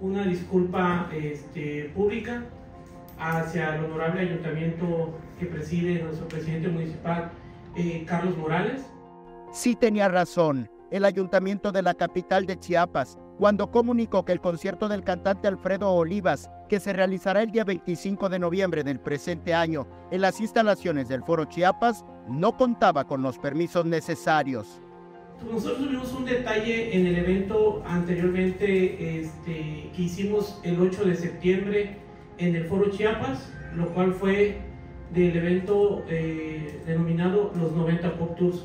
una disculpa este, pública hacia el honorable ayuntamiento que preside nuestro presidente municipal, eh, Carlos Morales. Sí tenía razón el ayuntamiento de la capital de Chiapas cuando comunicó que el concierto del cantante Alfredo Olivas, que se realizará el día 25 de noviembre del presente año en las instalaciones del Foro Chiapas, no contaba con los permisos necesarios. Nosotros tuvimos un detalle en el evento anteriormente este, que hicimos el 8 de septiembre en el Foro Chiapas, lo cual fue del evento eh, denominado los 90 Pop Tours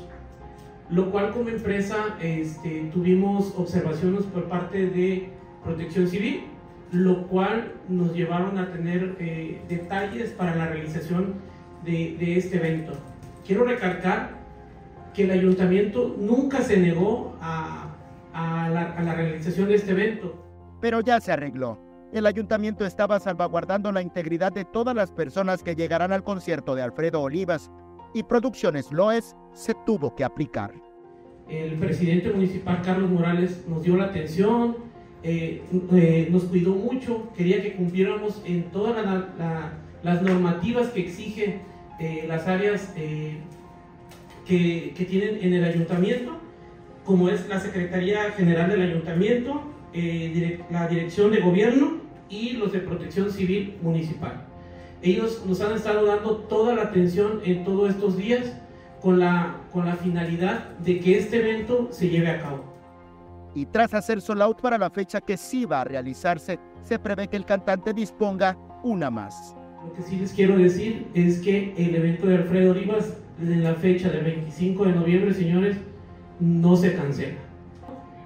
lo cual como empresa este, tuvimos observaciones por parte de Protección Civil, lo cual nos llevaron a tener eh, detalles para la realización de, este evento. Quiero recalcar que el ayuntamiento nunca se negó a, la, a la realización de este evento. Pero ya se arregló. El ayuntamiento estaba salvaguardando la integridad de todas las personas que llegarán al concierto de Alfredo Olivas y Producciones Loes se tuvo que aplicar. El presidente municipal Carlos Morales nos dio la atención, eh, eh, nos cuidó mucho, quería que cumpliéramos en todas las normativas que exigen eh, las áreas que, que, tienen en el ayuntamiento, como es la Secretaría General del Ayuntamiento, la Dirección de Gobierno y los de Protección Civil Municipal. Ellos nos han estado dando toda la atención en todos estos días con la, con la finalidad de que este evento se lleve a cabo. Y tras hacer solo out para la fecha que sí va a realizarse, se prevé que el cantante disponga una más. Lo que sí les quiero decir es que el evento de Alfredo Rivas, en la fecha del 25 de noviembre, señores, no se cancela.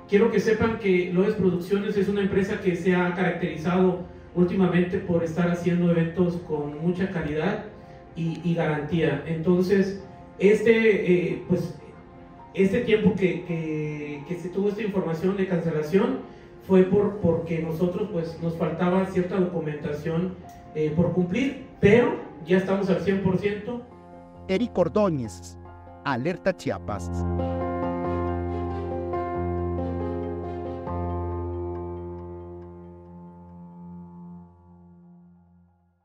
Quiero que sepan que Loes Producciones es una empresa que se ha caracterizado últimamente por estar haciendo eventos con mucha calidad y, garantía. Entonces, este, eh, pues, este tiempo que, que, se tuvo esta información de cancelación fue por, porque nosotros pues, nos faltaba cierta documentación eh, por cumplir, pero ya estamos al 100%. Eric Ordóñez, Alerta Chiapas.